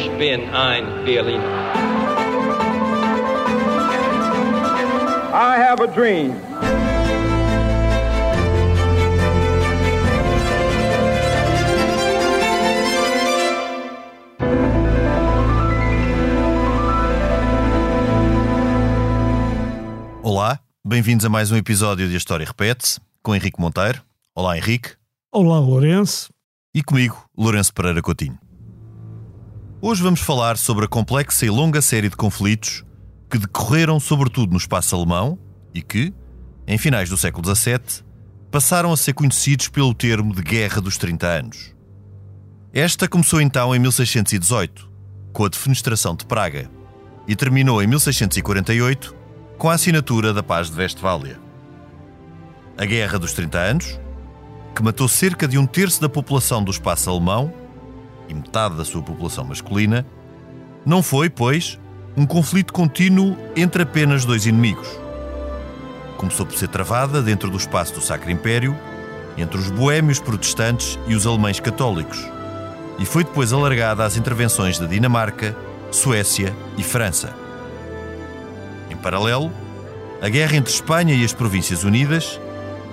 Ich bin ein Berliner. I have a dream. Olá, bem-vindos a mais um episódio de A História Repete-se, com Henrique Monteiro. Olá, Henrique. Olá, Lourenço. E comigo, Lourenço Pereira Coutinho. Hoje vamos falar sobre a complexa e longa série de conflitos que decorreram sobretudo no espaço alemão e que, em finais do século XVII, passaram a ser conhecidos pelo termo de Guerra dos 30 Anos. Esta começou então em 1618, com a defenestração de Praga, e terminou em 1648, com a assinatura da Paz de Westfália. A Guerra dos 30 Anos, que matou cerca de um terço da população do espaço alemão e metade da sua população masculina, não foi, pois, um conflito contínuo entre apenas dois inimigos. Começou por ser travada dentro do espaço do Sacro Império, entre os boêmios protestantes e os alemães católicos, e foi depois alargada às intervenções da Dinamarca, Suécia e França. Em paralelo, a guerra entre Espanha e as Províncias Unidas,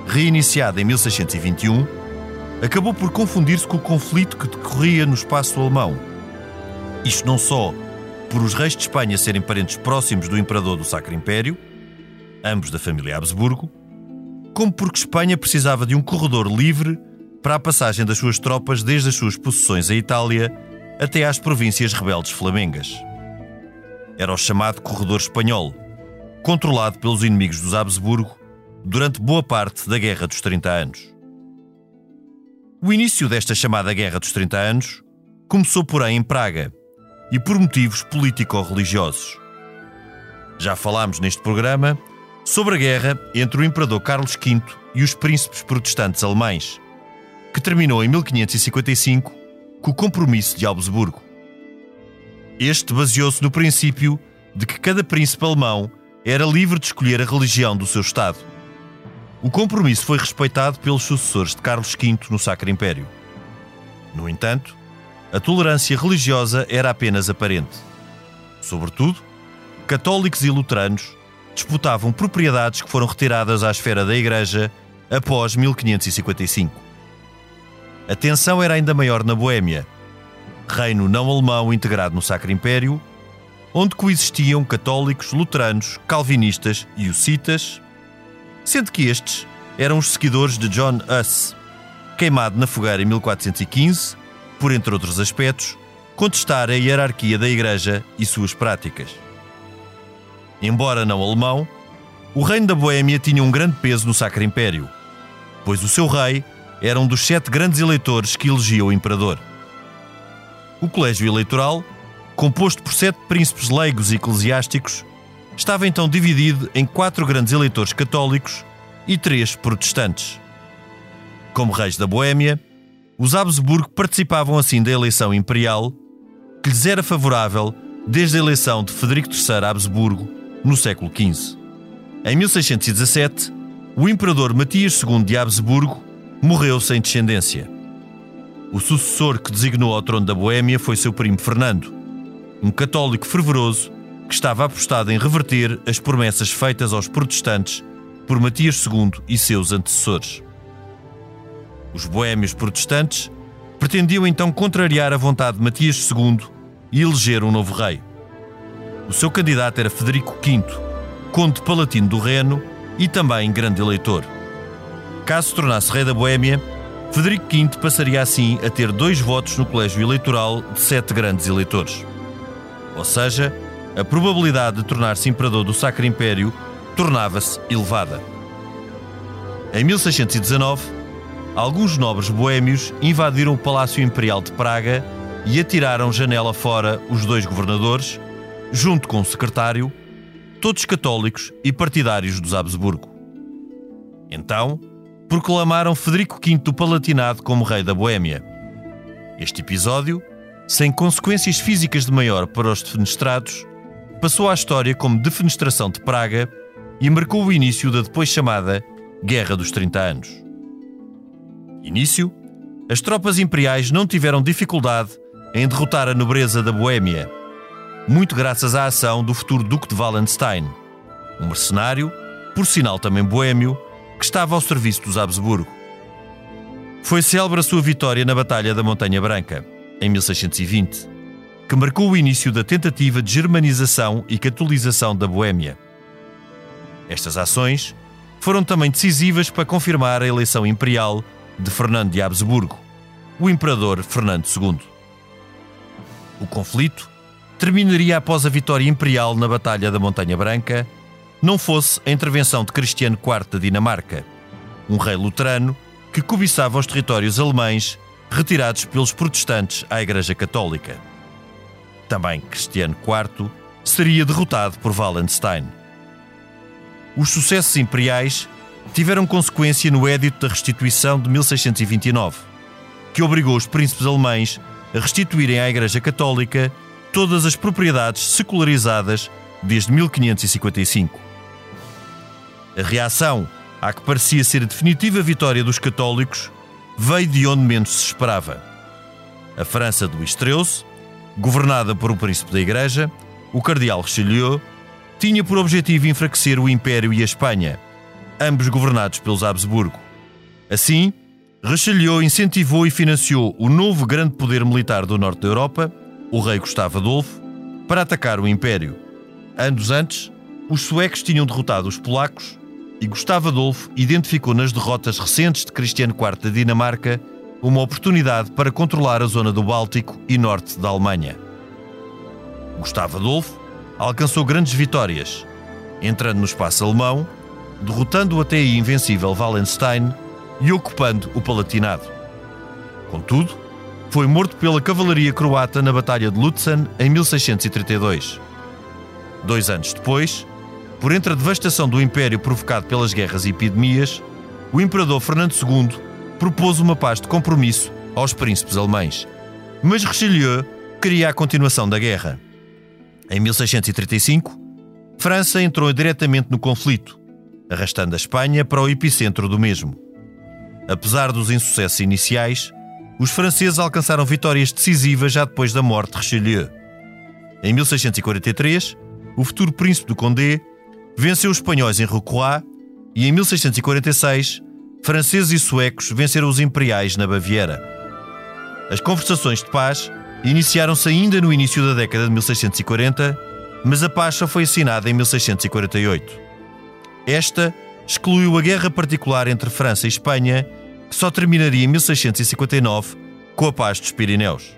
reiniciada em 1621, acabou por confundir-se com o conflito que decorria no espaço alemão. Isto não só por os reis de Espanha serem parentes próximos do imperador do Sacro Império, ambos da família Habsburgo, como porque Espanha precisava de um corredor livre para a passagem das suas tropas desde as suas possessões à Itália até às províncias rebeldes flamengas. Era o chamado Corredor Espanhol, controlado pelos inimigos dos Habsburgo durante boa parte da Guerra dos 30 Anos. O início desta chamada Guerra dos 30 Anos começou, porém, em Praga e por motivos político-religiosos. Já falámos neste programa sobre a guerra entre o imperador Carlos V e os príncipes protestantes alemães, que terminou em 1555 com o compromisso de Augsburgo. Este baseou-se no princípio de que cada príncipe alemão era livre de escolher a religião do seu Estado. O compromisso foi respeitado pelos sucessores de Carlos V no Sacro Império. No entanto, a tolerância religiosa era apenas aparente. Sobretudo, católicos e luteranos disputavam propriedades que foram retiradas à esfera da Igreja após 1555. A tensão era ainda maior na Boêmia, reino não alemão integrado no Sacro Império, onde coexistiam católicos, luteranos, calvinistas e hussitas, sendo que estes eram os seguidores de John Huss, queimado na fogueira em 1415, por entre outros aspectos, contestar a hierarquia da Igreja e suas práticas. Embora não alemão, o reino da Boêmia tinha um grande peso no Sacro Império, pois o seu rei era um dos sete grandes eleitores que elegia o imperador. O colégio eleitoral, composto por sete príncipes leigos e eclesiásticos, estava então dividido em quatro grandes eleitores católicos e três protestantes. Como reis da Boêmia, os Habsburgo participavam assim da eleição imperial, que lhes era favorável desde a eleição de Federico III Habsburgo no século XV. Em 1617, o imperador Matias II de Habsburgo morreu sem descendência. O sucessor que designou ao trono da Boêmia foi seu primo Fernando, um católico fervoroso que estava apostado em reverter as promessas feitas aos protestantes por Matias II e seus antecessores. Os boêmios protestantes pretendiam então contrariar a vontade de Matias II e eleger um novo rei. O seu candidato era Federico V, conde palatino do Reno e também grande eleitor. Caso se tornasse rei da Boêmia, Federico V passaria assim a ter dois votos no colégio eleitoral de sete grandes eleitores. Ou seja, a probabilidade de tornar-se imperador do Sacro Império tornava-se elevada. Em 1619, alguns nobres boêmios invadiram o Palácio Imperial de Praga e atiraram janela fora os dois governadores, junto com o secretário, todos católicos e partidários dos Habsburgo. Então, proclamaram Federico V do Palatinado como rei da Boêmia. Este episódio, sem consequências físicas de maior para os defenestrados, passou à história como defenestração de Praga e marcou o início da depois chamada Guerra dos 30 Anos. Início, as tropas imperiais não tiveram dificuldade em derrotar a nobreza da Boêmia, muito graças à ação do futuro Duque de Wallenstein, um mercenário, por sinal também boêmio, que estava ao serviço dos Habsburgo. Foi célebre a sua vitória na Batalha da Montanha Branca, em 1620, que marcou o início da tentativa de germanização e catolização da Boêmia. Estas ações foram também decisivas para confirmar a eleição imperial de Fernando de Habsburgo, o imperador Fernando II. O conflito terminaria após a vitória imperial na Batalha da Montanha Branca, não fosse a intervenção de Cristiano IV da Dinamarca, um rei luterano que cobiçava os territórios alemães retirados pelos protestantes à Igreja Católica. Também Cristiano IV seria derrotado por Wallenstein. Os sucessos imperiais tiveram consequência no Édito da Restituição de 1629, que obrigou os príncipes alemães a restituírem à Igreja Católica todas as propriedades secularizadas desde 1555. A reação à que parecia ser a definitiva vitória dos católicos veio de onde menos se esperava. A França do Luís governada por um príncipe da Igreja, o cardeal Richelieu, tinha por objetivo enfraquecer o Império e a Espanha, ambos governados pelos Habsburgo. Assim, Richelieu incentivou e financiou o novo grande poder militar do norte da Europa, o rei Gustavo Adolfo, para atacar o Império. Anos antes, os suecos tinham derrotado os polacos e Gustavo Adolfo identificou nas derrotas recentes de Cristiano IV da Dinamarca uma oportunidade para controlar a zona do Báltico e norte da Alemanha. Gustavo Adolfo alcançou grandes vitórias, entrando no espaço alemão, derrotando o até aí invencível Wallenstein e ocupando o Palatinado. Contudo, foi morto pela cavalaria croata na Batalha de Lutzen em 1632. Dois anos depois, por entre a devastação do Império provocado pelas guerras e epidemias, o Imperador Fernando II propôs uma paz de compromisso aos príncipes alemães. Mas Richelieu queria a continuação da guerra. Em 1635, França entrou diretamente no conflito, arrastando a Espanha para o epicentro do mesmo. Apesar dos insucessos iniciais, os franceses alcançaram vitórias decisivas já depois da morte de Richelieu. Em 1643, o futuro príncipe do Condé venceu os espanhóis em Rocroi e em 1646, franceses e suecos venceram os imperiais na Baviera. As conversações de paz iniciaram-se ainda no início da década de 1640, mas a paz só foi assinada em 1648. Esta excluiu a guerra particular entre França e Espanha, que só terminaria em 1659 com a Paz dos Pirineus.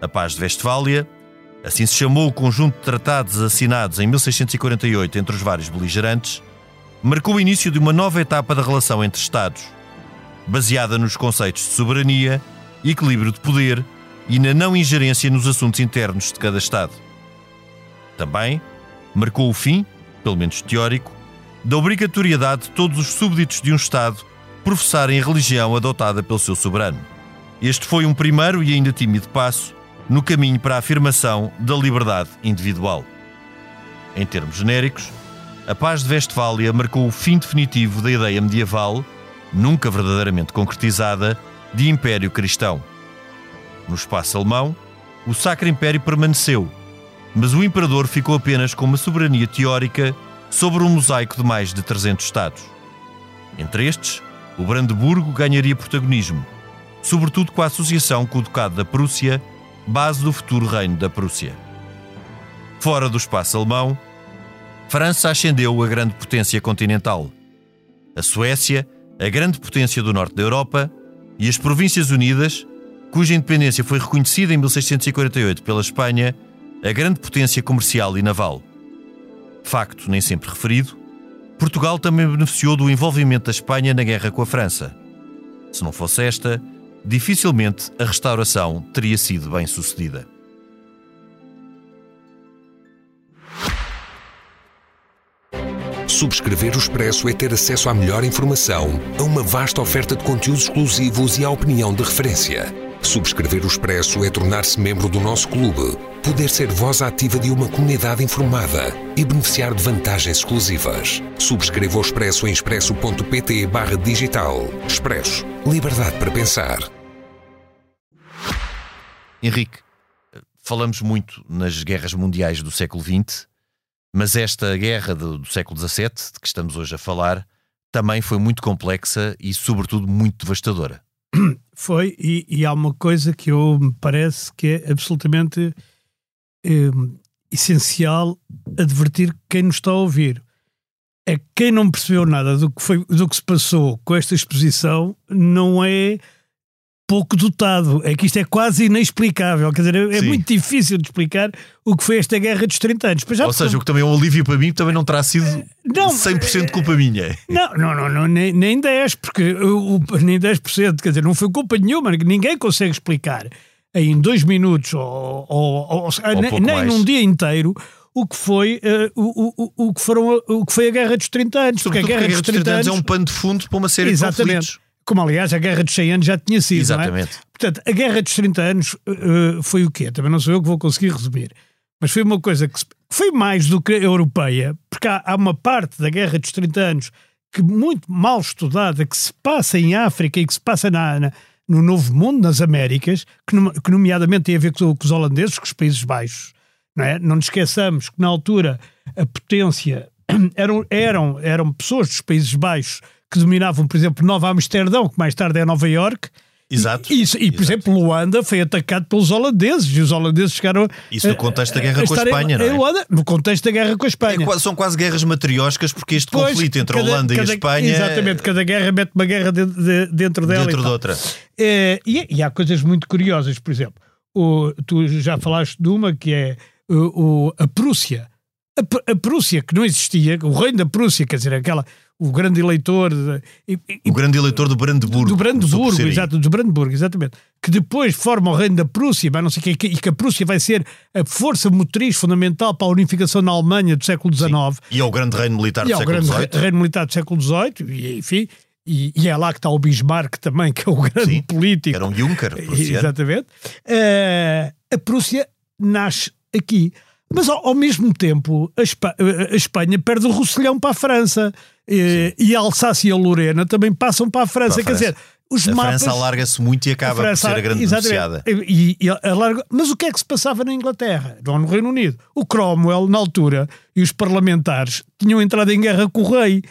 A Paz de Westfália Assim se chamou o conjunto de tratados assinados em 1648 entre os vários beligerantes, marcou o início de uma nova etapa da relação entre Estados, baseada nos conceitos de soberania, equilíbrio de poder e na não ingerência nos assuntos internos de cada Estado. Também marcou o fim, pelo menos teórico, da obrigatoriedade de todos os súbditos de um Estado professarem a religião adotada pelo seu soberano. Este foi um primeiro e ainda tímido passo no caminho para a afirmação da liberdade individual. Em termos genéricos, a Paz de Westfália marcou o fim definitivo da ideia medieval, nunca verdadeiramente concretizada, de Império Cristão. No espaço alemão, o Sacro Império permaneceu, mas o imperador ficou apenas com uma soberania teórica sobre um mosaico de mais de 300 Estados. Entre estes, o Brandeburgo ganharia protagonismo, sobretudo com a associação com o Ducado da Prússia base do futuro reino da Prússia. Fora do espaço alemão, França ascendeu a grande potência continental. A Suécia, a grande potência do norte da Europa, e as Províncias Unidas, cuja independência foi reconhecida em 1648 pela Espanha, a grande potência comercial e naval. Facto nem sempre referido, Portugal também beneficiou do envolvimento da Espanha na guerra com a França. Se não fosse esta, dificilmente a restauração teria sido bem sucedida. Subscrever o Expresso é ter acesso à melhor informação, a uma vasta oferta de conteúdos exclusivos e à opinião de referência. Subscrever o Expresso é tornar-se membro do nosso clube, poder ser voz ativa de uma comunidade informada e beneficiar de vantagens exclusivas. Subscreva o Expresso em expresso.pt digital. Expresso. Liberdade para pensar. Henrique, falamos muito nas guerras mundiais do século XX, mas esta guerra do, do século XVII, de que estamos hoje a falar, também foi muito complexa e, sobretudo, muito devastadora. Foi, e, e há uma coisa que eu me parece que é absolutamente eh, essencial advertir quem nos está a ouvir. É que quem não percebeu nada do que, foi, do que se passou com esta exposição não é pouco dotado. É que isto é quase inexplicável. Quer dizer, é, é muito difícil de explicar o que foi esta guerra dos 30 anos. Ou seja, o que também é um alívio para mim também não terá sido não, 100% culpa minha. Não, não, não, não nem, nem 10%, porque o, nem 10%, quer dizer, não foi culpa nenhuma, ninguém consegue explicar em dois minutos ou, ou, ou, ou nem, nem num dia inteiro o que foi uh, o, o, o, que foram, o que foi a Guerra dos 30 anos. Porque a Guerra, a Guerra dos 30, 30 anos é um pano de fundo para uma série Exatamente. de conflitos. Como, aliás, a Guerra dos 100 anos já tinha sido. É? Exatamente. É? Portanto, a Guerra dos 30 anos uh, foi o quê? Também não sou eu que vou conseguir resumir. Mas foi uma coisa que, foi mais do que a europeia, porque há, há, uma parte da Guerra dos 30 anos que muito mal estudada, que se passa em África e que se passa na, na no Novo Mundo, nas Américas, que, que nomeadamente tem a ver com, com, os holandeses, com os Países Baixos. Não, é? não nos esqueçamos que na altura a potência eram, eram, eram pessoas dos Países Baixos que dominavam, por exemplo, Nova Amsterdão, que mais tarde é Nova York. Exato. E, e, e por exemplo, Luanda foi atacado pelos holandeses e os holandeses chegaram. Isso no contexto da guerra com a Espanha, não é? Luanda, no contexto da guerra com a Espanha. É, são quase guerras matrioscas, porque este pois, conflito entre cada, a Holanda cada, e a Espanha. Exatamente, cada guerra mete uma guerra de, de, dentro dela. Dentro de outra. É, e, e, há coisas muito curiosas, por exemplo, o, tu já falaste de uma que é o, o a Prússia. A, a, Prússia, que não existia, o reino da Prússia, quer dizer, aquela, o grande eleitor. De, e, o grande eleitor do Brandeburgo. Do Brandeburgo, exato, do Brandeburgo, exatamente. Que depois forma o reino da Prússia, mas não sei que, e que a Prússia vai ser a força motriz fundamental para a unificação na Alemanha do século XIX. Sim. E é o grande reino militar do e século XVIII. É o grande reino militar do século XVIII, e enfim. E, e, é lá que está o Bismarck também, que é o grande Sim, político. Era um Juncker, Exatamente. Uh, a Prússia nasce aqui. Mas ao, ao mesmo tempo, a, Espa a, Espanha perde o Roussillon para a França. E, e, a Alsácia e a Lorena também passam para a França. Para a França. Quer dizer, os a mapas. França alarga-se muito e acaba França, por ser a grande beneficiada. E, e alarga... Mas o que é que se passava na Inglaterra? Não no Reino Unido. O Cromwell, na altura, e os parlamentares tinham entrado em guerra com o rei.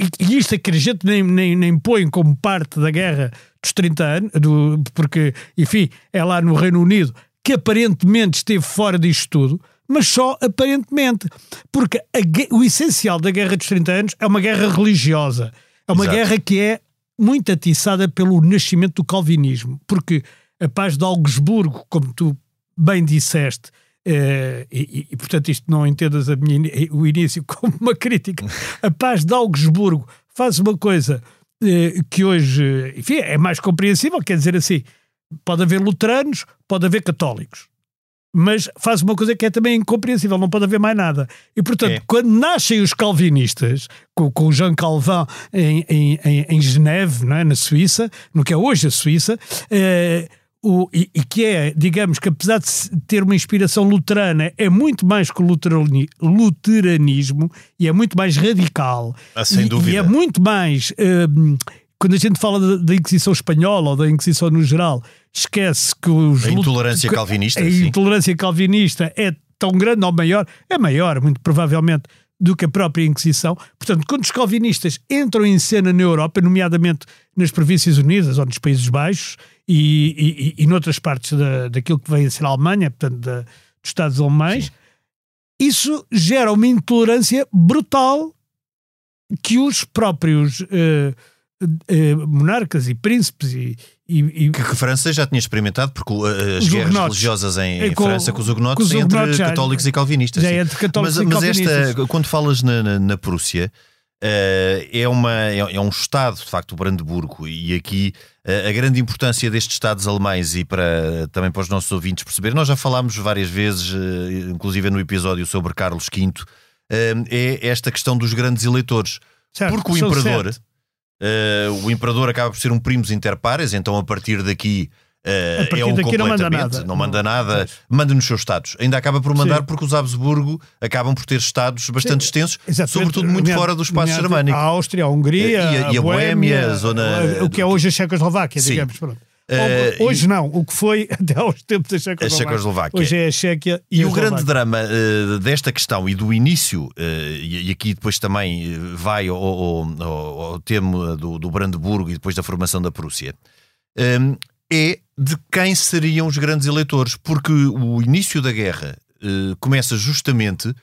E, e isto é que a gente nem, nem, nem põe como parte da guerra dos 30 anos, do, porque, enfim, é lá no Reino Unido que aparentemente esteve fora disto tudo mas só aparentemente. Porque a, o essencial da Guerra dos 30 Anos é uma guerra religiosa. É uma Exato. guerra que é muito atiçada pelo nascimento do calvinismo. Porque a paz de Augsburgo, como tu bem disseste, eh, e, e, portanto isto não entendas minha, o início como uma crítica, a paz de Augsburgo faz uma coisa eh, que hoje, enfim, é mais compreensível, quer dizer assim, pode haver luteranos, pode haver católicos mas faz uma coisa que é também incompreensível, não pode haver mais nada. E portanto, é. quando nascem os calvinistas, com, com o Jean Calvin em, em, em, em Geneve, é? na Suíça, no que é hoje a Suíça, eh, o, e, e, que é, digamos que apesar de ter uma inspiração luterana, é muito mais que o luterani, luteranismo e é muito mais radical. Ah, sem e, dúvida. E é muito mais. Eh, quando a gente fala da Inquisição Espanhola ou da Inquisição no geral, esquece que os. A intolerância calvinista. A sim. intolerância calvinista é tão grande ou maior, é maior, muito provavelmente, do que a própria Inquisição. Portanto, quando os calvinistas entram em cena na Europa, nomeadamente nas Províncias Unidas ou nos Países Baixos e, e, e noutras partes da, daquilo que vem a ser a Alemanha, portanto, da, dos Estados Alemães, Sim. isso gera uma intolerância brutal que os próprios. Uh, eh, monarcas e príncipes e, e, e, que a França já tinha experimentado porque uh, as guerras religiosas em, em com, França com os hugonotes é entre já, católicos e calvinistas é entre católicos mas, e mas esta quando falas na, na, na Prússia uh, é, uma, é, é, um Estado, de facto, o Brandeburgo, e aqui uh, a grande importância destes Estados alemães e para também para os nossos ouvintes perceber, nós já falámos várias vezes, inclusive no episódio sobre Carlos V, é esta questão dos grandes eleitores. Certo, porque o imperador, certo Uh, o imperador acaba por ser um primos inter pares, então a partir daqui Uh, é um completamente, não manda nada, não manda, nada, manda nos seus estados. Ainda acaba por mandar Sim. porque os Habsburgo acabam por ter estados bastante Sim. extensos, Exatamente. sobretudo muito minha, fora do espaço germânico. A Áustria, a Hungria, e a, e a, a Boémia, a zona... o que é hoje a Checoslováquia, digamos. Pronto. Uh, Hoje não, o que foi até aos tempos da Checoslováquia. Checoslováquia. Hoje é a Chequia e, E o grande drama uh, desta questão e do início, uh, e, e aqui depois também uh, vai ao, ao, ao- ao tema do, do Brandeburgo e depois da formação da Prússia, um, é de quem seriam os grandes eleitores, porque o início da guerra uh, começa justamente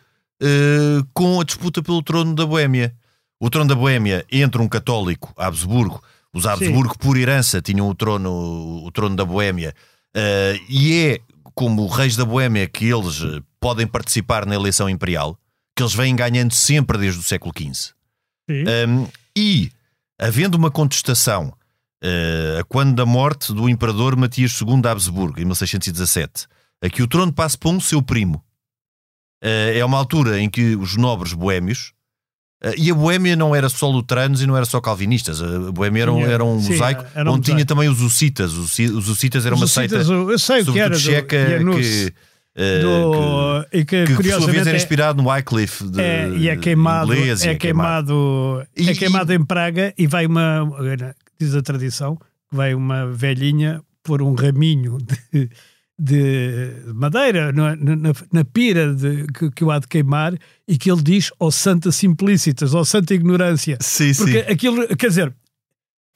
com a disputa pelo trono da Boémia. O trono da Boémia entre um católico, Habsburgo, os Habsburgo por herança tinham o trono, o trono da Boémia, uh, e é como reis da Boémia que eles eh, podem participar na eleição imperial, que eles vêm ganhando sempre desde o século XV. Um, e, havendo uma contestação uh, a quando da morte do imperador Matias II de Habsburgo, em 1617, a que o trono passe para um seu primo, uh, é uma altura em que os nobres boémios, e a Boémia não era só luteranos e não era só calvinistas, a Boémia era um, Tinha- era um sim, mosaico era um onde tinha mosaico. também os hussitas. Os os hussitas era uma Os seita, eu sei que era checa, que, uh, do, que, que, que por sua vez era é- inspirado no Wycliffe de, É, e é queimado, inglês, e é queimado, E- é queimado em Praga e vai uma, diz a tradição, que vai uma velhinha pôr um raminho de, de madeira na, na, na pira de, que, que o há de queimar e que ele diz ao santa simplicitas, ao santa ignorância. Sim, Porque sim. aquilo, quer dizer,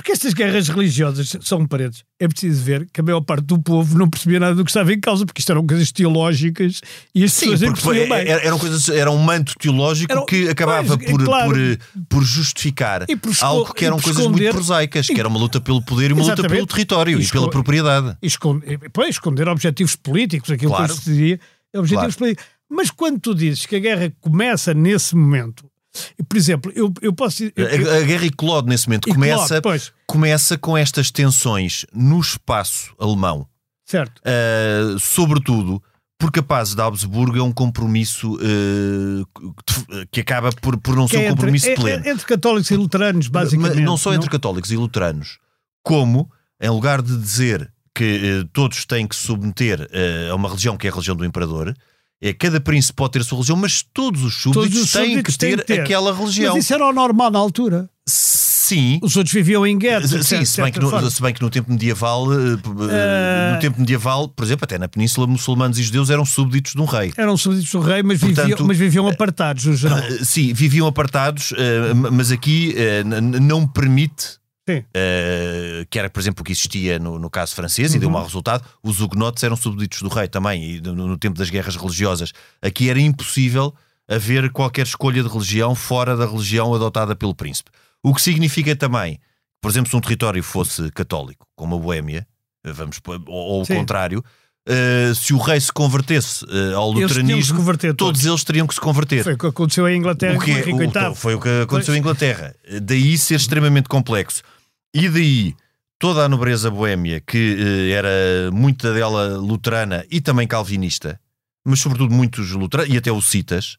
porque estas guerras religiosas são paredes. É preciso ver que a maior parte do povo não percebia nada do que estava em causa, porque isto eram coisas teológicas e as Sim, pessoas nem porque foi- bem. era, eram coisas, era um manto teológico Era- que acabava pois, por, claro. por, por justificar E por esco- algo que e eram coisas esconder- muito prosaicas, que era uma luta pelo poder e uma luta pelo território E e, pela propriedade. esconder, pois, esconder objetivos políticos, aquilo Claro. que se dizia, objetivos políticos. Mas quando tu dizes que a guerra começa nesse momento, e, por exemplo, eu, eu posso eu- A, a guerra eclode nesse momento. eclode, Começa, pois, começa com estas tensões no espaço alemão. certo. Uh, sobretudo porque a paz de Habsburgo é um compromisso uh, que- acaba por, por não Que ser é um entre, compromisso é- pleno. é entre católicos e luteranos, basicamente. Mas não só entre católicos e luteranos, como, em lugar de dizer que eh, todos têm que se submeter eh, a uma religião que é a religião do imperador, é cada príncipe pode ter a sua religião, mas todos os súbditos, Todos os têm, súbditos que ter têm que ter. aquela religião. Mas isso era o normal na altura. Sim. Os outros viviam em guetos. Sim, cer- se bem, no, se bem que no tempo medieval, Eh, no tempo medieval, por exemplo, até na Península, muçulmanos e judeus eram súbditos de um rei. Eram súbditos do rei, mas, Portanto, viviam, mas viviam apartados, no geral. Sim, viviam apartados, mas aqui não permite. Uh, que era, por exemplo, o que existia no, no caso francês e Uhum. deu mau resultado. Os hugonotes eram súbditos do rei também, e no, no tempo das guerras religiosas. Aqui era impossível haver qualquer escolha de religião fora da religião adotada pelo príncipe. O que significa também, por exemplo, se um território fosse católico, como a Boémia, vamos, pôr- ou, ou o contrário, uh, se o rei se convertesse uh, ao luteranismo, todos. todos eles teriam que se converter. Foi o que aconteceu em Inglaterra O que o o- foi o que aconteceu em Inglaterra. Daí ser extremamente complexo. E daí toda a nobreza boémia, que eh, era muita dela luterana e também calvinista, mas sobretudo muitos luteranos, e até os citas,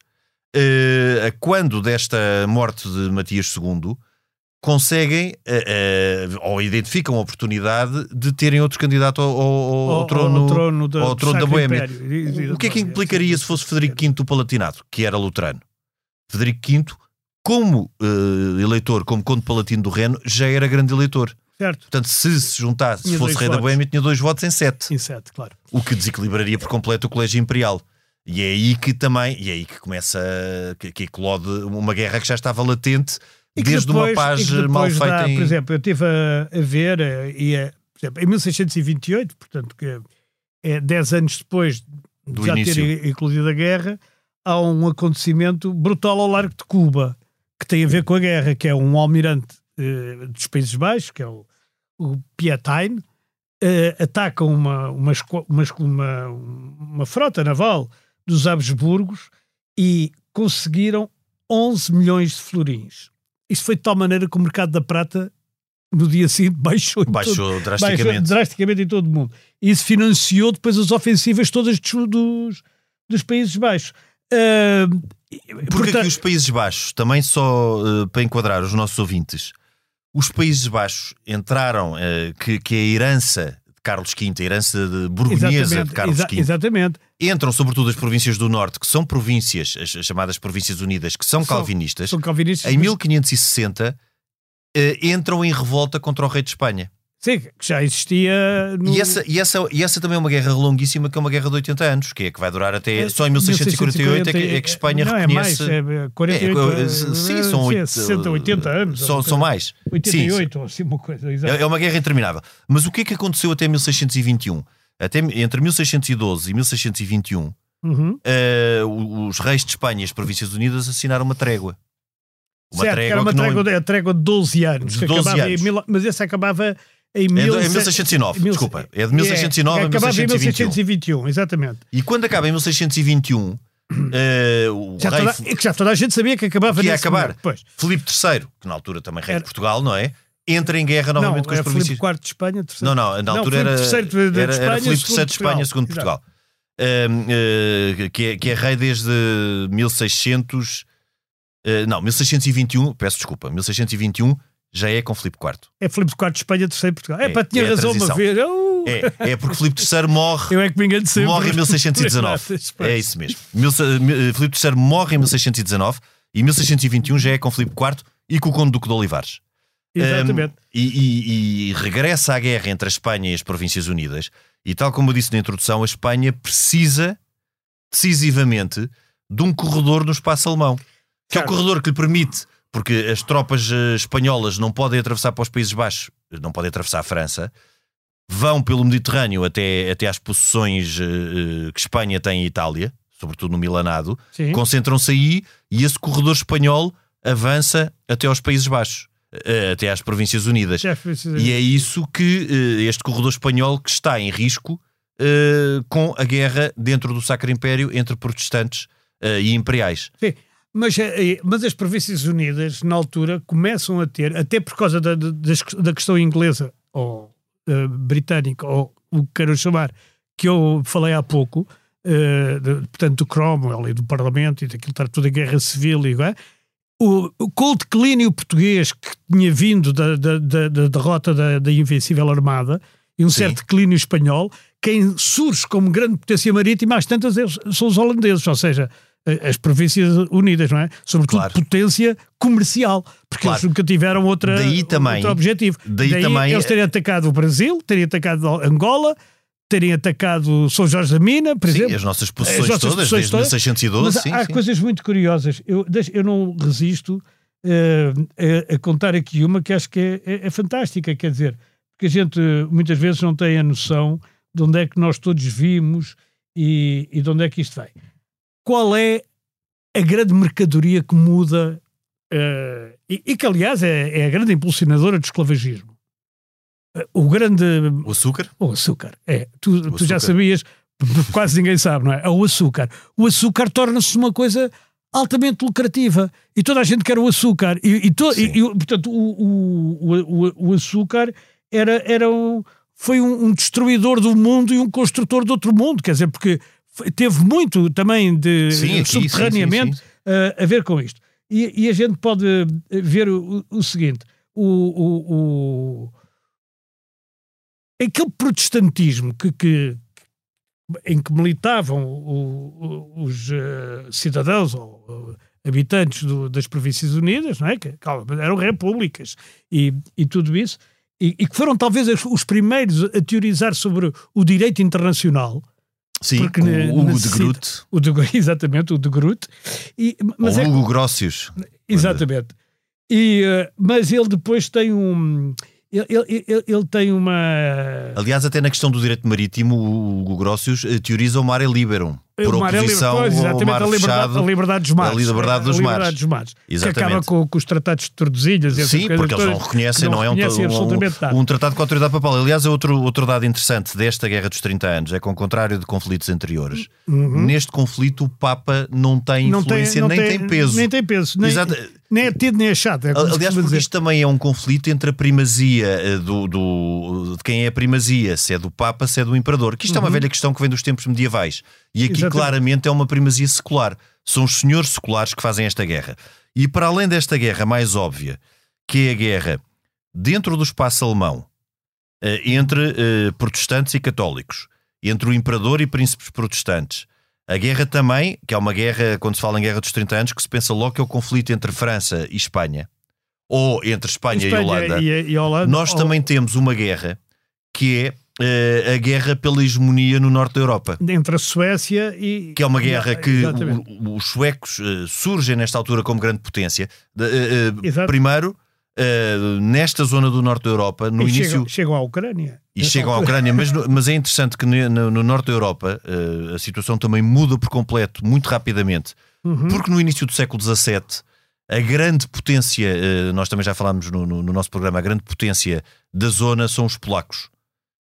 eh, quando desta morte de Matias II, conseguem eh, eh, ou identificam a oportunidade de terem outro candidato ao, ao- ao trono, ao trono da, ao trono da. E- e- O que é que implicaria se fosse Federico V do Palatinato, que era luterano? Federico V, como eh, eleitor, como conde palatino do Reno, já era grande eleitor. Certo, Portanto, se se juntasse, se Tinha fosse dois rei da votos. Boémia, tinha dois votos em sete, em sete, claro. o que desequilibraria por completo o colégio imperial. E é aí que também, e é aí que começa, que, que eclode uma guerra que já estava latente E desde depois- uma paz mal dá, feita em... Por exemplo, eu estive a, a ver, eh, e é, por exemplo, em 1628, portanto, que é 10 anos depois de Do já início. ter eclodido a guerra, há um acontecimento brutal ao largo de Cuba, que tem a ver com a guerra, que é um almirante eh, dos Países Baixos, que é o, o Piatine, eh, atacam uma, uma, uma, uma frota naval dos Habsburgos e conseguiram 11 milhões de florins. Isso foi de tal maneira que o mercado da prata no dia seguinte baixou, em todo- Baixou baixou drasticamente. drasticamente em todo o mundo. E isso financiou depois as ofensivas todas dos, dos, Países Baixos. Ah, Porque portanto- aqui os Países Baixos, também só eh, para enquadrar os nossos ouvintes, os Países Baixos entraram, eh, que, que é a herança de Carlos V, a herança de exatamente, de Carlos exa- V, exatamente. Entram sobretudo as províncias do Norte, que são províncias, as as chamadas Províncias Unidas, que são São- calvinistas, São calvinistas. em mas- 1560 eh, entram em revolta contra o rei de Espanha. Sim, que já existia. No... E, essa, e, essa, e essa também é uma guerra longuíssima, que é uma guerra de 80 anos, que é que vai durar até. É, só em 1648 é que, é que Espanha não, reconhece. É mais, é 48, É, sim, são sim, oito- 60, 80 anos. São, são mais. Sim, 88, ou assim uma coisa. exato. É, é uma guerra interminável. Mas o que é que aconteceu até 1621? Até, entre 1612 e 1621, Uhum. eh, os reis de Espanha e as Províncias Unidas assinaram uma trégua. Uma certo, trégua era uma que não- trégua, de, a trégua de 12 anos. De que 12 acabava anos. Em, mil- mas esse acabava em É de- mil- é 1609, mil- desculpa. É de 1609 a acabava em 1621. 1621, exatamente. E quando acaba em 1621, eh, o Já rei toda, é que já toda a gente sabia que acabava que ia acabar. Filipe III, que na altura também rei Era- de Portugal, não é? Entra em guerra Não, novamente com as era províncias. Filipe IV de Espanha, terceiro. Não, não, na altura Filipe era, III de- era, Espanha, era Filipe III de Espanha, segundo. Portugal. Ahm, eh, que, é, que é rei desde 1600. eh, não, 1621, peço desculpa, 1621 já é com Filipe IV. É Filipe IV de Espanha, terceiro Portugal. É, É, para tinha é razão uma vez. É, é porque Filipe III morre, eu é que me engano sempre. morre em 1619. É isso mesmo. Mil- eh, Filipe III morre em 1619 e 1621 já é com Filipe IV e com o Conde Duque de Olivares. Exatamente. Um, e, e- e regressa à guerra entre a Espanha e as Províncias Unidas. E tal como eu disse na introdução, a Espanha precisa decisivamente de um corredor no espaço alemão. Que é o corredor que lhe permite, porque as tropas eh, espanholas não podem atravessar para os Países Baixos, não podem atravessar a França, vão pelo Mediterrâneo até, até às possessões eh, eh, que Espanha tem em Itália, sobretudo no Milanado, concentram-se aí e esse corredor espanhol avança até aos Países Baixos, eh, até às Províncias Unidas. E é isso que eh, este corredor espanhol que está em risco eh, com a guerra dentro do Sacro Império entre protestantes eh, e imperiais. Sim. Mas, eh, mas as Províncias Unidas, na altura, começam a ter, até por causa da, da, questão inglesa ou eh, britânica, ou o que queiram chamar, que eu falei há pouco, eh, de- portanto, do Cromwell e do Parlamento e daquilo estar toda a guerra civil e é? O, o, com o declínio português que tinha vindo da, da, da- da derrota da, da Invencível Armada e um Sim. certo declínio espanhol, quem surge como grande potência marítima, às tantas, eles são os holandeses, ou seja, as Províncias Unidas, não é? Sobretudo Claro. potência comercial, porque Claro. eles nunca tiveram outra, Daí também- outro objetivo. daí também- eles terem atacado o Brasil, terem atacado Angola, terem atacado São Jorge da Mina, por Sim, exemplo. as nossas As posições nossas todas, posições desde todas. 1612. Mas sim, há sim. coisas muito curiosas. Eu, eu não resisto eh, a, a contar aqui uma que acho que é, é- é fantástica. Quer dizer, porque a gente eh, muitas vezes não tem a noção de onde é que nós todos vimos e, e de onde é que isto vem. Qual é a grande mercadoria que muda eh, e, e que, aliás, é, é a grande impulsionadora do esclavagismo? O grande O açúcar? o açúcar. É, tu, tu já sabias, quase ninguém sabe, não é? É o açúcar. O açúcar torna-se uma coisa altamente lucrativa e toda a gente quer o açúcar. E, e, to- e- e, portanto, o, o, o, o açúcar era, era um, foi um, um destruidor do mundo e um construtor de outro mundo, quer dizer, porque teve muito também de Sim, aqui, subterraneamente sim, sim. eh, a ver com isto. E, a gente pode ver o, o seguinte: o, o, o- aquele protestantismo que, que- em que militavam o- o- os eh, cidadãos ou eh, habitantes do- das Províncias Unidas, não é? que calma, eram repúblicas e, e tudo isso, e, e que foram talvez os- os primeiros a teorizar sobre o direito internacional. Sim, Porque o Hugo de Groot. O de, exatamente, o de Groot. E, mas ou é, Hugo Grossius. Exatamente. E, eh, mas ele depois tem um. Ele, ele, ele- tem uma. Aliás, até na questão do direito marítimo, o Hugo Grossius eh, teoriza o mare liberum. Por oposição pois, ao exatamente, mar a liberdade, fechado. a liberdade dos mares. a liberdade dos a liberdade mares. dos mares. Que Exatamente. acaba com, com os tratados de Tordesilhas. Sim, porque eles não reconhecem, que não, é um, reconhecem um- um tratado com a autoridade papal. Aliás, é outro, outro dado interessante desta Guerra dos 30 anos, é que, ao contrário de conflitos anteriores, neste conflito o Papa não tem Uhum. Não influência, não nem tem, peso. Nem tem peso. Nem, Exato. nem é tido nem é chato. É Aliás, porque dizer. isto também é um conflito entre a primazia eh, do, do- de quem é a primazia, se é do Papa, se é do Imperador. Que isto é uma velha questão que vem dos tempos medievais. E aqui. Exatamente. claramente é uma primazia secular. São os senhores seculares que fazem esta guerra. E para além desta guerra mais óbvia, que é a guerra dentro do espaço alemão, eh, entre eh, protestantes e católicos, entre o imperador e príncipes protestantes. A guerra também, que é uma guerra, quando se fala em guerra dos 30 anos, que se pensa logo que é o conflito entre França e Espanha. ou entre Espanha, Espanha e Holanda, e, e Holanda, nós ou- também temos uma guerra que é a guerra pela hegemonia no norte da Europa. entre a Suécia e. Que é uma guerra e- que o- os suecos eh, surgem nesta altura como grande potência. Eh, eh, primeiro, eh, nesta zona do norte da Europa, no e início. chegam, chegam à Ucrânia. E Nessa chegam à. Ucrânia, mas, mas é interessante que no, no norte da Europa eh, a situação também muda por completo, muito rapidamente, Uhum. porque no início do século XVII a grande potência, eh, nós também já falámos no, no- no nosso programa, a grande potência da zona são os polacos,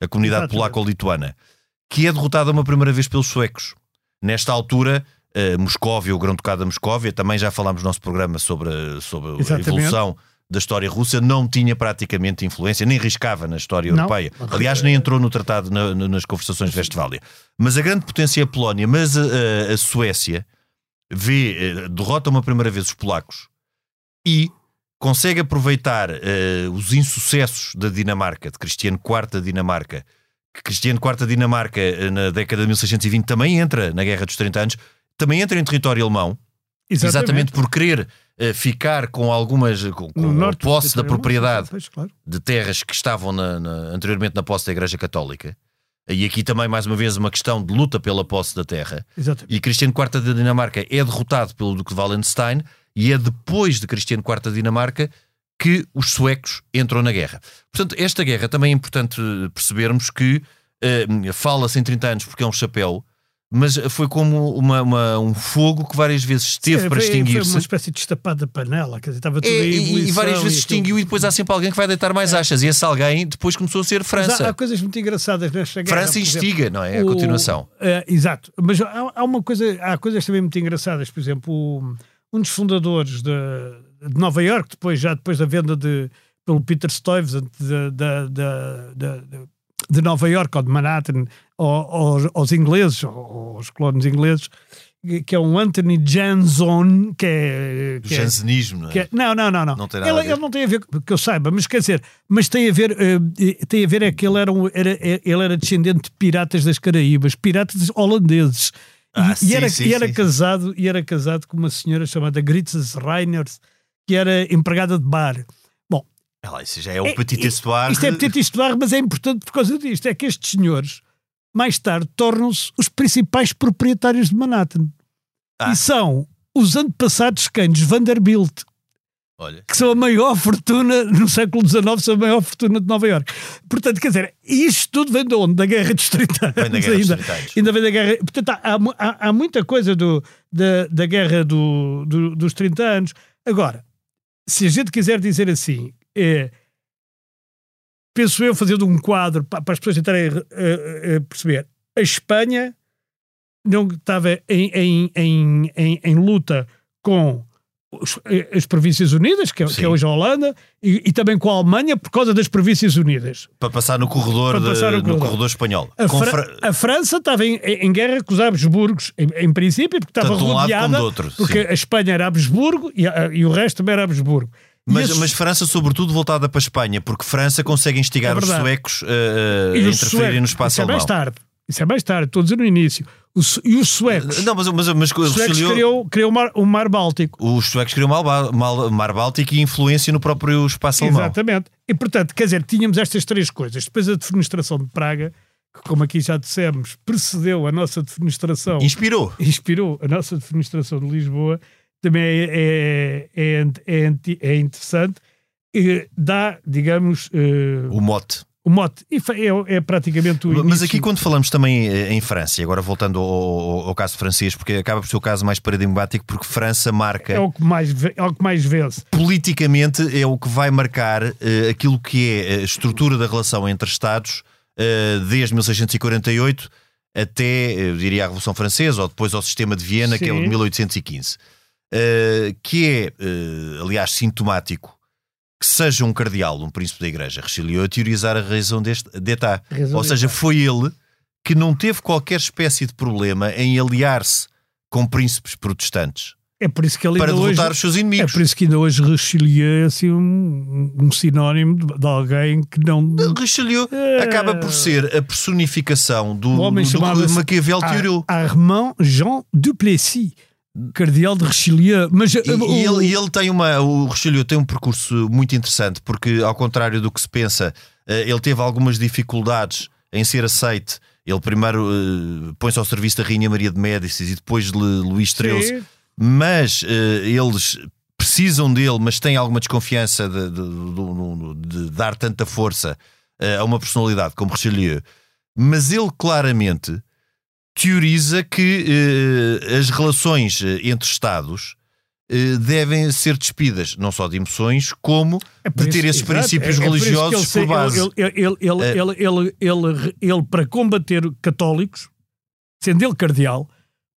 a comunidade polaco-lituana, que é derrotada uma primeira vez pelos suecos. Nesta altura, eh, Moscóvia, o Grão-Ducado da Moscóvia, também já falámos no nosso programa sobre, a- sobre a evolução da história russa, não tinha praticamente influência, nem riscava na história Não. europeia. Aliás, nem entrou no tratado na- na- nas conversações de Westfália. Mas a grande potência é a Polónia, mas a, a- a Suécia vê, eh, derrota uma primeira vez os polacos e consegue aproveitar eh, os insucessos da Dinamarca, de Cristiano IV da Dinamarca, que Cristiano IV da Dinamarca, eh, na década de 1620, também entra na Guerra dos 30 Anos, também entra em território alemão, exatamente, por querer eh, ficar com algumas, com, com norte posse da propriedade claro. de terras que estavam na- na- anteriormente na posse da Igreja Católica. E aqui também, mais uma vez, uma questão de luta pela posse da terra. Exatamente. E Cristiano IV da Dinamarca é derrotado pelo Duque de Wallenstein e é depois de Cristiano IV da Dinamarca que os suecos entram na guerra. Portanto, esta guerra também é importante percebermos que eh, fala-se em 30 anos porque é um chapéu, mas foi como uma- uma- um fogo que várias vezes esteve Sim, para foi- Foi extinguir-se. uma espécie de destapada panela, quer dizer, estava tudo É, em e, e várias vezes aquilo. extinguiu e depois há sempre alguém que vai deitar mais achas. E esse alguém depois começou a ser França. Há, há coisas muito engraçadas nesta guerra. França por exemplo, instiga, não é? A o- continuação. é, exato. Mas há, há uma coisa, há coisas também muito engraçadas. Por exemplo, o- um dos fundadores de, de Nova York, depois, já depois da venda de, pelo Peter Stuyvesant de, de, de, Nova York ou de Manhattan ao- aos, aos ingleses, aos colonos ingleses, que é um Anthony Janson, que é. Do que é- jansenismo, não é? que é- não, não, não, não. Ele, ele não tem a ver que eu saiba, mas quer dizer, mas tem a ver, eh, tem a ver é que ele era, um- era, é- ele era descendente de piratas das Caraíbas, piratas holandeses. E- Ah, e, sim, era, sim, e era sim. casado e era casado com uma senhora chamada Gritzes Reiners, que era empregada de bar. Bom, É lá, isso já é o é- petit é- espoir. isto é petit histoire, mas é importante por causa disto, é que estes senhores mais tarde tornam-se os principais proprietários de Manhattan. Ah. E são os antepassados? Dos Vanderbilt Olha, que são a maior fortuna no século XIX, são a maior fortuna de Nova Iorque. Portanto, quer dizer, isto tudo vem de onde? Da Guerra dos 30 anos. Vem da Guerra dos ainda. 30 anos. Ainda vem da Guerra. Portanto, há, há há- muita coisa do, da, da Guerra do- do- dos 30 anos. Agora, se a gente quiser dizer assim, é, penso eu, fazendo um quadro para, para as pessoas tentarem eh, eh, perceber, a Espanha não estava em, em, em, em, em luta com os- eh, as Províncias Unidas, que é, que é hoje a Holanda, e, e também com a Alemanha por causa das Províncias Unidas. para passar no corredor, Para passar de- no no corredor. corredor espanhol. A, Fra- Fra- a França estava em, em guerra com os Habsburgos, em, em princípio, porque estava Tanto de um lado como rodeada, do outro, porque sim. a Espanha era Habsburgo e, a- e o resto também era Habsburgo. Mas, esses- mas França, sobretudo, voltada para a Espanha, porque França consegue instigar É os suecos eh, a interferirem no espaço Isso é alemão. mais tarde. Isso é mais tarde, estou a dizer no início. E os suecos? Não, mas, mas, mas os suecos criou, criou o, mar, o mar Báltico. os suecos criam mal, mal, Mar Báltico e influência no próprio espaço alemão. Exatamente. E portanto, quer dizer, tínhamos estas três coisas. Depois a defenestração de Praga, que como aqui já dissemos, precedeu a nossa defenestração, Inspirou. inspirou a nossa defenestração de Lisboa, também é, é, é, é, é interessante. E dá, digamos, eh, O mote. O mote. É, é praticamente o Mas início. aqui, quando falamos também eh, em França, e agora voltando ao, ao- caso francês, porque acaba por ser o caso mais paradigmático, porque França marca, É o que mais, é o que mais vence. politicamente, é o que vai marcar eh, aquilo que é a estrutura da relação entre Estados eh, desde 1648 até, eu diria, a Revolução Francesa, ou depois ao sistema de Viena, que é o de Sim. 1815. Eh, que é, aliás, sintomático que seja um cardeal, um príncipe da Igreja, Richelieu, a teorizar a razão deste razão Ou seja, foi ele que não teve qualquer espécie de problema em aliar-se com príncipes protestantes É por isso que ele para derrotar hoje, os seus É inimigos. por isso que ainda hoje Richelieu é assim um, um sinónimo de, de alguém que não. Richelieu É. acaba por ser a personificação do, O homem do chamava-se Maquiavel teoriu. Ar- Armand Jean Duplessis. Cardeal de Richelieu. Mas, E, uh, o- e ele, ele tem uma. O Richelieu tem um percurso muito interessante, porque, ao contrário do que se pensa, eh, ele teve algumas dificuldades em ser aceite. Ele primeiro eh, põe-se ao serviço da Rainha Maria de Médicis e depois de Luís XIII, mas eh, eles precisam dele, mas têm alguma desconfiança de, de- de- de dar tanta força eh, a uma personalidade como Richelieu. Mas ele claramente teoriza que eh, as relações eh, entre Estados eh, devem ser despidas não só de emoções, como É de ter isso- esses exato, princípios é- é por religiosos base. Ele, ele, ele, ele, para combater católicos, sendo ele cardeal,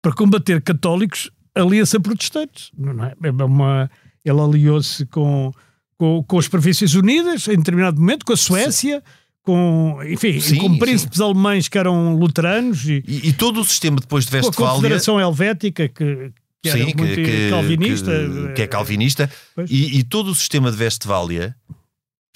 para combater católicos, alia-se a protestantes. Não é? É uma, ele aliou-se com, com, com as Províncias Unidas, em determinado momento, com a Suécia, com, enfim, Sim, com sim. príncipes alemães que eram luteranos e E, e todo o sistema depois de com a Westfália. Confederação Helvética, que, que era Sim, muito que, que- calvinista. que- que é calvinista, e, e todo o sistema de Westfália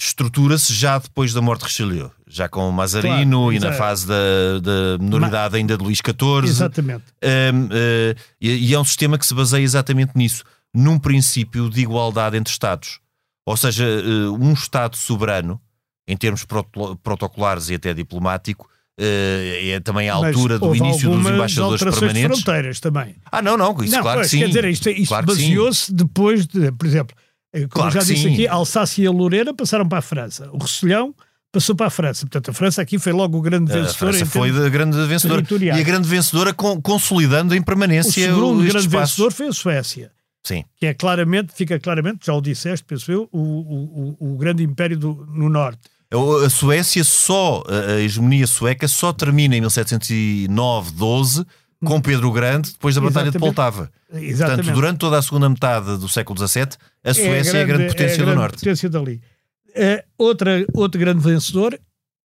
estrutura-se já depois da morte de Richelieu, já com o Mazarino Claro, e na fase da, da minoridade ainda de Luís XIV. Exatamente. Um, eh, e, e é um sistema que se baseia exatamente nisso, num princípio de igualdade entre Estados. Ou seja, eh, um Estado soberano, em termos proto- protocolares e até diplomático, eh, é também a altura do início dos embaixadores permanentes. fronteiras também. Ah, não, não, isso não, claro pois, que sim. quer dizer, isto, isto Claro baseou-se depois de, por exemplo, eh, como Claro já disse sim. aqui, Alsácia e a Lorena passaram para a França. O Rosselhão passou para a França. Portanto, a França aqui foi logo o grande A vencedor. França em foi a grande vencedora. E a grande vencedora consolidando em O permanência segundo este grande espaço. vencedor foi a Suécia. Sim. Que é claramente, fica claramente, já o disseste, penso eu, o, o, o, o grande império do, no norte. A a Suécia só, a a hegemonia sueca só termina em 1709, 12, com Pedro o Grande, depois da Batalha de Exatamente. Poltava. Exatamente. Portanto, durante toda a segunda metade do século XVII, a Suécia é a grande, potência é a grande do Norte. potência dali. É, outra, outro grande vencedor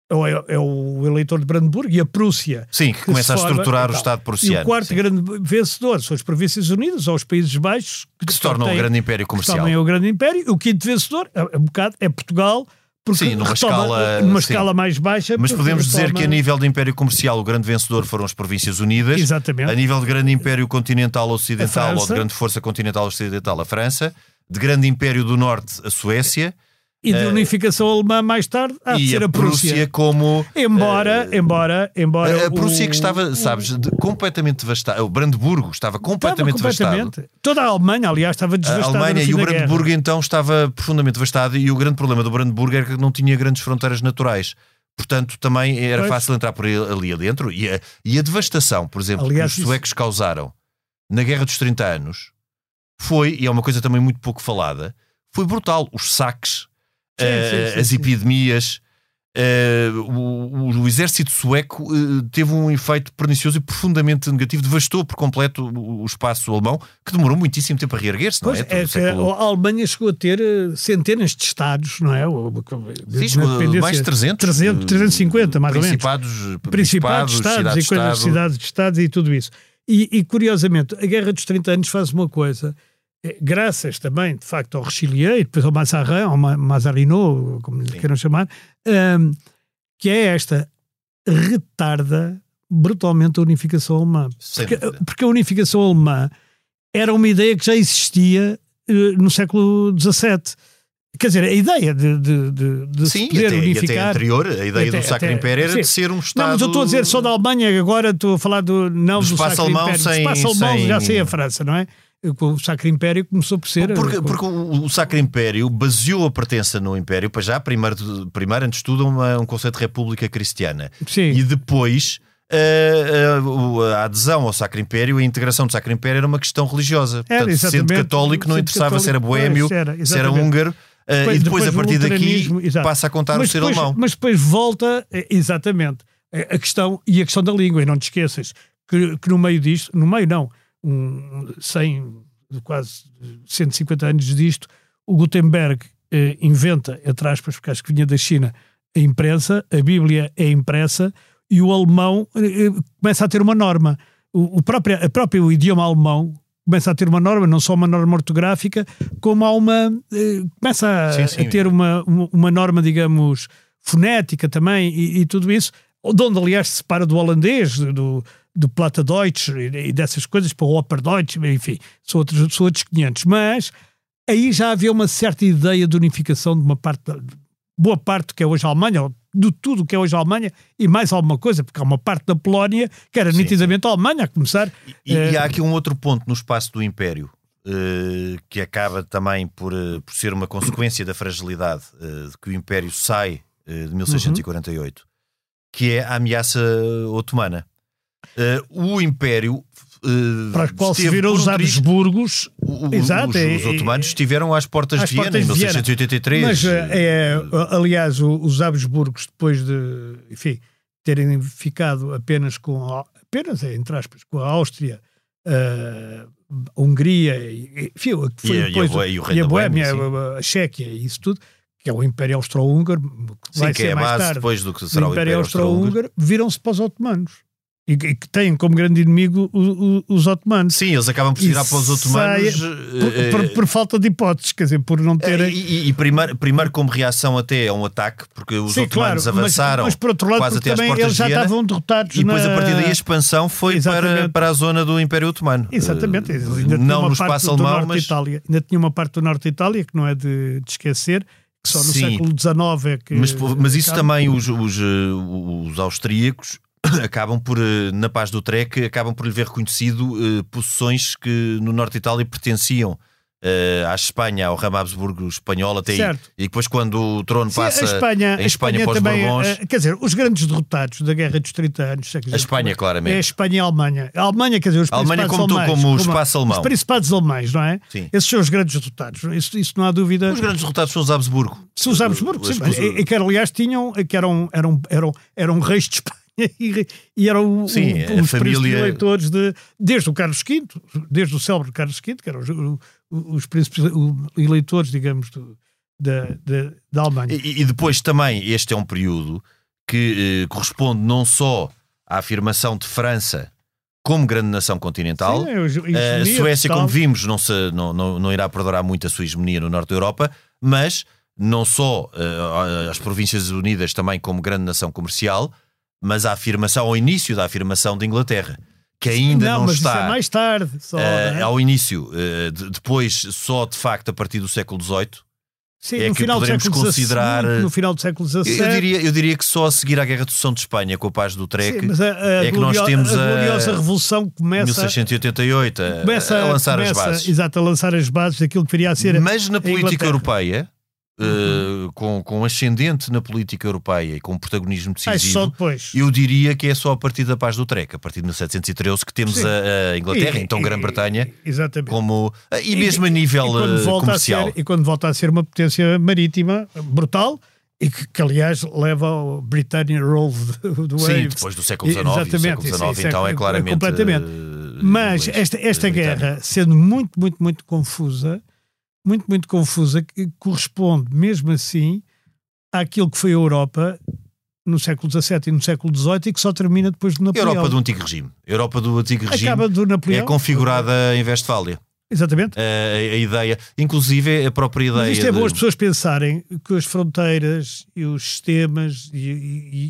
é, o- é o eleitor de Brandenburgo e a Prússia. Sim, que que começa a se estruturar e o tal. Estado E prussiano. o quarto sim, grande vencedor são as Províncias Unidas ou os Países Baixos, que se torna um têm- grande império que comercial. também é o grande império. O quinto vencedor é, é um bocado, é Portugal, porque Sim, numa retoma- escala- numa sim. escala mais baixa. Mas podemos dizer retoma- que a nível de império comercial o grande vencedor foram as Províncias Unidas. Exatamente. A nível de grande império continental ocidental ou de grande força continental ocidental, a França. De grande império do norte, a Suécia. E de unificação alemã mais tarde, há de ser a a Prússia. Prússia como... Embora, embora, embora. A, a Prússia o- que estava, sabes, de- completamente devastada. O Brandeburgo estava completamente Estava devastado. completamente. Toda a Alemanha, aliás, estava A devastada. Alemanha no fim e o da guerra. Brandeburgo então estava profundamente devastado e o grande problema do Brandeburgo era que não tinha grandes fronteiras naturais. Portanto, também era Pois. fácil entrar por ali adentro. E a, e a devastação, por exemplo, Aliás, que os isso- suecos causaram na Guerra dos 30 Anos foi, e é uma coisa também muito pouco falada, foi brutal. Os saques, Sim, eh, sim, sim, as epidemias. eh, o, o- exército sueco eh, teve um efeito pernicioso e profundamente negativo, devastou por completo o, o espaço alemão, que demorou muitíssimo tempo a reerguer-se, não é? é século- a Alemanha chegou a ter centenas de estados, não é? Sim, mais de 300, 300, 350, mais ou menos. principados, Principados, estados e coisas, cidades de estados e tudo isso. E, e, curiosamente, a Guerra dos 30 Anos faz uma coisa, graças também, de facto, ao Richelieu e depois ao Mazarin, ao Ma- Mazarino, como lhe queiram chamar, ehm, que é esta, retarda brutalmente a unificação alemã. Porque, porque a unificação alemã era uma ideia que já existia eh, no século XVII. Quer dizer, a ideia de, de, de, de Sim, poder até, unificar. até anterior, a ideia Até- do Sacro até- Império era sim. de ser um Estado. Não, mas eu estou a dizer só da Alemanha, agora estou a falar do, não Do do, espaço Sacro alemão Império. sem- do espaço alemão sem- já sei a França, não é? O Sacro Império começou por ser. Porque, eh, porque o, o Sacro Império baseou a pertença no Império, para já, primeiro, primeiro antes de tudo, uma- um conceito de república cristiana. Sim. E depois. eh, a, o- a adesão ao Sacro Império, a integração do Sacro Império era uma questão religiosa. Era, Portanto, sendo católico, não Sendo interessava se era católico, boêmio, se era húngaro, eh, Depois- e depois, depois a partir daqui, exato. passa a contar mas o ser depois, alemão. Mas depois volta, eh, exatamente, a a questão, e a questão da língua, e não te esqueças que, que no meio disto, no meio não, um, 100, quase 150 anos disto, o Gutenberg eh, inventa, entre aspas, porque acho que vinha da China, a imprensa, a Bíblia é impressa, e o alemão eh, eh, começa a ter uma norma. O, o próprio, a próprio idioma alemão começa a ter uma norma, não só uma norma ortográfica, como há uma. eh, começa a, Sim, sim. a ter uma, uma, uma norma, digamos, fonética também e, e tudo isso, de onde, aliás, se separa do holandês, do, do Plata Deutsch e, e dessas coisas para o Oper Deutsch, enfim, são outros, são outros 500. Mas aí já havia uma certa ideia de unificação de uma parte, boa parte que é hoje a Alemanha, de tudo que é hoje a Alemanha e mais alguma coisa, porque há uma parte da Polónia que era sim, nitidamente sim. a Alemanha, a começar. E, e, há aqui um outro ponto no espaço do Império. Uh, que acaba também por, uh, por ser uma consequência da fragilidade uh, de que o Império sai de 1648, uhum. que é a ameaça otomana. O Império Uh, para o qual se viram os Habsburgos. O, Exato, os, é, os, otomanos estiveram às portas às de Viena em 1683. Mas, é, aliás, os Habsburgos, depois de enfim, terem ficado apenas com apenas, entre aspas, com a Áustria, uh, a Hungria, enfim, foi e, depois, e, a, e, a Boémia, a, a Chequia e isso tudo, que é o Império Austro-Húngaro, que ser é mais tarde, depois do que será o Império, Império Austro-Húngaro, viram-se para os otomanos e que têm como grande inimigo os otomanos. Sim, eles acabam por se virar para os otomanos por, por, por, por, falta de hipóteses, quer dizer, por não terem. E, e, e primeiro, primeiro, como reação até a um ataque, porque os Sim, otomanos claro, avançaram mas, mas por outro lado, quase até às portas eles já de estavam derrotados. E depois, na... a partir daí, a expansão foi para, para a zona do Império Otomano. Exatamente, ainda não no espaço alemão, mas. Itália. Ainda tinha uma parte do norte de Itália que não é de, de esquecer que só no Sim. século XIX é que. Mas, mas isso também os, os, os austríacos acabam por, eh, na paz do Trek, acabam por lhe ver reconhecido uh, posições que no norte de Itália pertenciam uh, à Espanha, ao ramo Habsburgo espanhol até certo. aí. E depois quando o trono Sim, passa Espanha, em Espanha, Espanha para os também. Uh, quer dizer, os grandes derrotados da Guerra dos 30 anos... A Espanha, claramente. É a Espanha e a Alemanha. A Alemanha, quer dizer, os a Alemanha como, alemães, como, o espaço alemão. Os principados alemães, não é? Sim. Esses são os grandes derrotados. Isso, isso não há dúvida. Os grandes derrotados são os Habsburgo. São os Habsburgo, sim. E, e que aliás tinham, que eram, eram, eram, eram reis de Espanha e, e eram Sim, o, os família... eleitores de, desde o Carlos V, desde o célebre Carlos V, que eram os, os príncipes eleitores, digamos, do, da, da, da Alemanha. E, e, depois também este é um período que eh, corresponde não só à afirmação de França como grande nação continental. Sim, é, a Suécia, como vimos, não, se, não, não, não irá perdurar muito a sua hegemonia no norte da Europa, mas não só uh, as Províncias Unidas também como grande nação comercial, mas a afirmação, ao início da afirmação de Inglaterra, que ainda não, não mas está. Isso é mais tarde, só, uh, é? Ao início, uh, de, depois, só de facto a partir do século XVIII. Sim, é no que final poderemos considerar. no final do século XVII. Eu diria, eu diria que só a seguir à Guerra de Sucessão de Espanha, com a paz do Trek, a, a é que nós temos a, a gloriosa Revolução começa. 1688, a, começa, a lançar começa, as bases. Exato, a lançar as bases daquilo que viria a ser. Mas na política europeia, Uhum. Uh, com, com ascendente na política europeia e com protagonismo ah, decisivo, eu diria que é só a partir da paz do Trek, a partir de 1713, que temos a, a, Inglaterra, e, então Grã-Bretanha, como e, e mesmo a nível e comercial. A ser, e quando volta a ser uma potência marítima brutal. E que, que, aliás leva ao Britannia Roll do Sim, depois do século XIX. Exatamente. Século XIX, então, é, é claramente. Completamente. Uh, Mas esta, esta guerra, sendo muito, muito, muito confusa, muito, muito confusa, que corresponde, mesmo assim, àquilo que foi a Europa no século XVII e no século XVIII e que só termina depois do Napoleão. Europa do Antigo Regime. Europa do Antigo Regime Acaba do Napoleão. é configurada em Westfália. Exatamente. A, a, ideia, inclusive a própria ideia. Mas isto é bom de... as pessoas pensarem que as fronteiras e os sistemas e,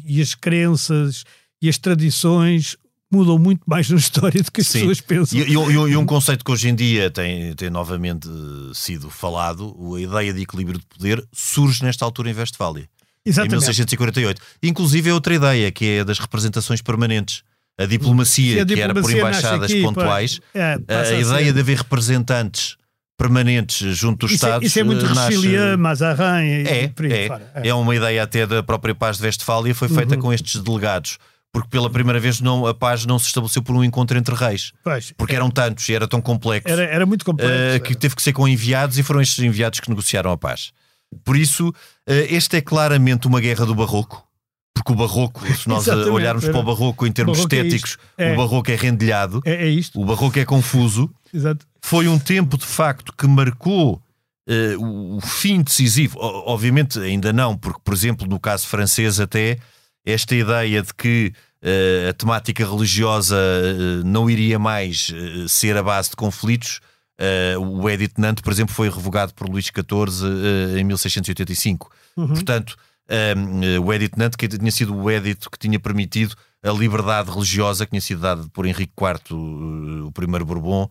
e, e as crenças e as tradições mudam muito mais na história do que as Sim. pessoas pensam. E, e, e, um conceito que hoje em dia tem, tem novamente sido falado, a ideia de equilíbrio de poder, surge nesta altura em Westfália. Exatamente. Em 1648. Inclusive é outra ideia, que é das representações permanentes. A diplomacia, a diplomacia que era por embaixadas aqui, pontuais, é, a, a ideia de haver representantes permanentes junto dos isso Estados. É, isso é muito nasce... Richelieu, Mazarin e, é, é, é. é uma ideia até da própria paz de Westfália, foi feita uhum. com estes delegados porque pela primeira vez não, a paz não se estabeleceu por um encontro entre reis. Pois, porque é. eram tantos e era tão complexo. Era, era muito complexo. Uh, que teve que ser com enviados e foram estes enviados que negociaram a paz. Por isso, uh, este é claramente uma guerra do barroco. Porque o barroco, se nós olharmos para o barroco em termos barroco é estéticos, é o barroco é rendilhado, é, é, isto. o barroco é confuso. Exato. Foi um tempo, de facto, que marcou uh, o fim decisivo. O, obviamente, ainda não, porque, por exemplo, no caso francês, até esta ideia de que uh, a temática religiosa uh, não iria mais uh, ser a base de conflitos. o Edit Nantes, por exemplo, foi revogado por Luís XIV em 1685. Uhum. Portanto, um, o Edit Nantes, que tinha sido o edito que tinha permitido a liberdade religiosa que tinha sido dada por Henrique IV, o primeiro Bourbon,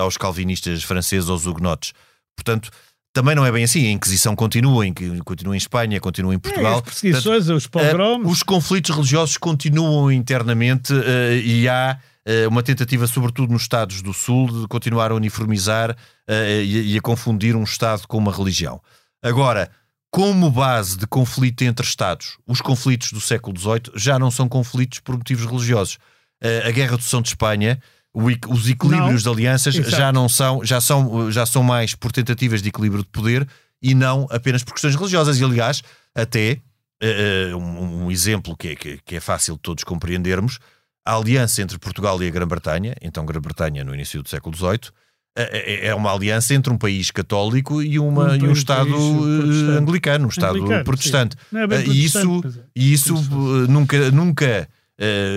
aos calvinistas franceses, aos huguenotes. Portanto, também não é bem assim. A Inquisição continua, continua em Espanha, continua em Portugal. É, as perseguições, Portanto, os pogroms. Uh, os conflitos religiosos continuam internamente uh, e há uh, uma tentativa, sobretudo nos Estados do Sul, de continuar a uniformizar e, e, a confundir um Estado com uma religião. Agora, como base de conflito entre Estados, os conflitos do século XVIII já não são conflitos por motivos religiosos. a Guerra do São de Espanha os equilíbrios não. de alianças já não são já são já são mais por tentativas de equilíbrio de poder e não apenas por questões religiosas. E aliás até uh, um, um, exemplo que é, que, que é fácil de todos compreendermos a aliança entre Portugal e a Grã-Bretanha então Grã-Bretanha no início do século XVIII é uma aliança entre um país católico e, uma, um, e um Estado anglicano, um Estado anglicano, protestante. É e isso, e isso nunca, nunca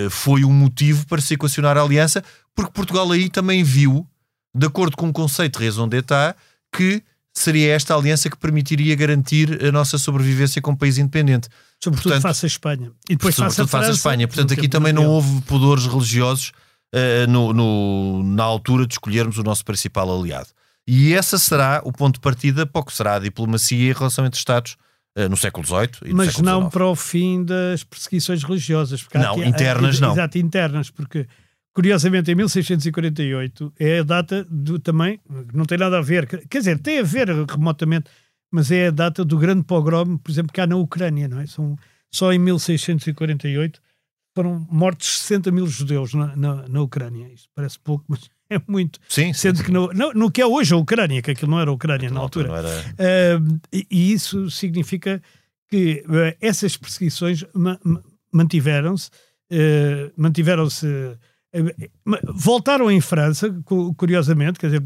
foi um motivo para se equacionar a aliança, porque Portugal aí também viu, de acordo com o conceito de raison d'État, que seria esta aliança que permitiria garantir a nossa sobrevivência como país independente. Sobretudo Portanto, face à Espanha. E depois face a, face a Espanha. Portanto, aqui também não houve pudores religiosos uh, no, no, na altura de escolhermos o nosso principal aliado. E essa será o ponto de partida para o que será a diplomacia em relação entre Estados uh, no século XVIII. Mas não XIX. para o fim das perseguições religiosas. Não, internas não. Exato, internas, porque Curiosamente, em 1648 é a data do também, não tem nada a ver, quer dizer, tem a ver remotamente, mas é a data do grande pogrom, por exemplo, cá na Ucrânia, não é? São, só em 1648 foram mortos 60 mil judeus na, na, na Ucrânia. Isto parece pouco, mas é muito. Sim, Sendo sim, que no, no, no, que é hoje a Ucrânia, que aquilo não era a Ucrânia na altura. Era... Uh, e, e, isso significa que uh, essas perseguições ma mantiveram-se, uh, mantiveram-se Voltaram em França, curiosamente, quer dizer,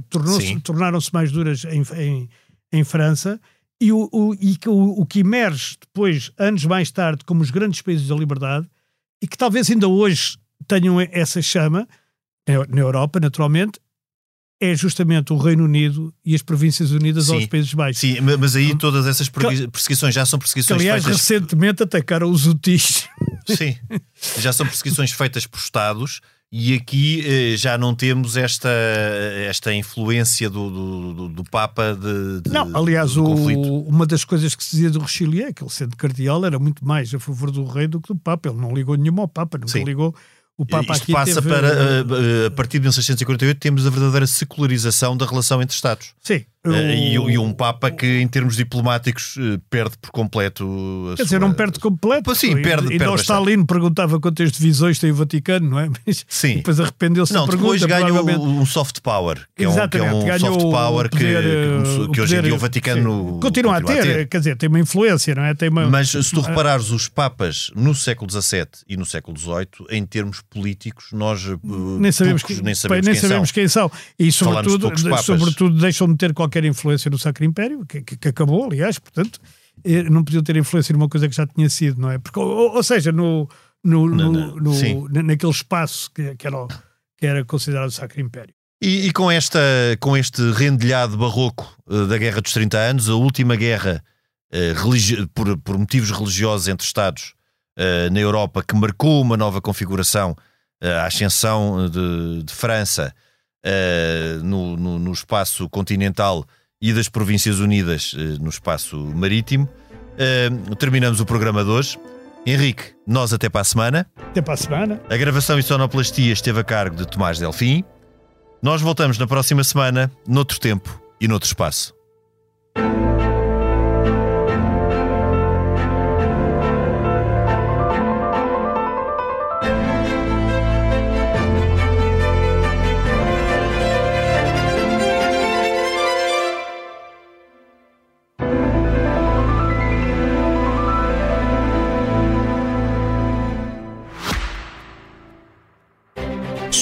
tornaram-se mais duras em, em, em França, e, o, o, e o, o que emerge depois, anos mais tarde, como os grandes países da liberdade, e que talvez ainda hoje tenham essa chama, na Europa, naturalmente, é justamente o Reino Unido e as Províncias Unidas sim, aos Países Baixos. Sim, mas aí todas essas perseguições já são perseguições que, aliás, feitas... recentemente atacaram os UTIs. Sim, já são perseguições feitas por Estados e aqui eh, já não temos esta, esta influência do, do, do Papa de, de, Não, aliás, o, uma das coisas que se dizia do Richelieu é que ele, sendo cardeal, era muito mais a favor do rei do que do Papa. Ele não ligou nenhuma ao Papa, nunca Sim. ligou o Papa Isto passa teve... para, a, a partir de 1648, temos a verdadeira secularização da relação entre Estados. Sim. O... E, e, um Papa que, em termos diplomáticos, eh, perde por completo. A Quer sua... dizer, não perde completo. Sim, perde. E, perde Stalin perguntava quantas divisões tem o Vaticano, não é? Mas Sim. Depois arrependeu-se Não, da pergunta. depois ganha um soft power, que é um, que é um soft power poder, que, que, hoje em dia o Vaticano. Sim. Continua, a, ter, a ter, quer dizer, tem uma influência, não é? Tem uma... Mas se tu reparares os Papas no século XVII e no século XVIII, em termos políticos, nós eh, nem sabemos, poucos, que, nem sabemos, nem quem, sabemos são. quem são. E sobretudo, sobretudo deixam de ter qualquer influência no Sacro Império, que, que, que acabou, aliás, portanto, eh, não podiam ter influência numa coisa que já tinha sido, não é? Porque, ou, ou seja, no, no, no, no, no naquele espaço que, que, era, que era considerado o Sacro Império. E, e, com, esta, com este rendilhado barroco uh, da Guerra dos 30 Anos, a última guerra uh, por, por motivos religiosos entre Estados uh, na Europa, que marcou uma nova configuração a ascensão de, de França uh, no, no, no, espaço continental e das Províncias Unidas uh, no espaço marítimo. Uh, terminamos o programa de hoje. Henrique, nós até para a semana. Até para a semana. A gravação e sonoplastia esteve a cargo de Tomás Delfim. Nós voltamos na próxima semana, noutro tempo e noutro espaço.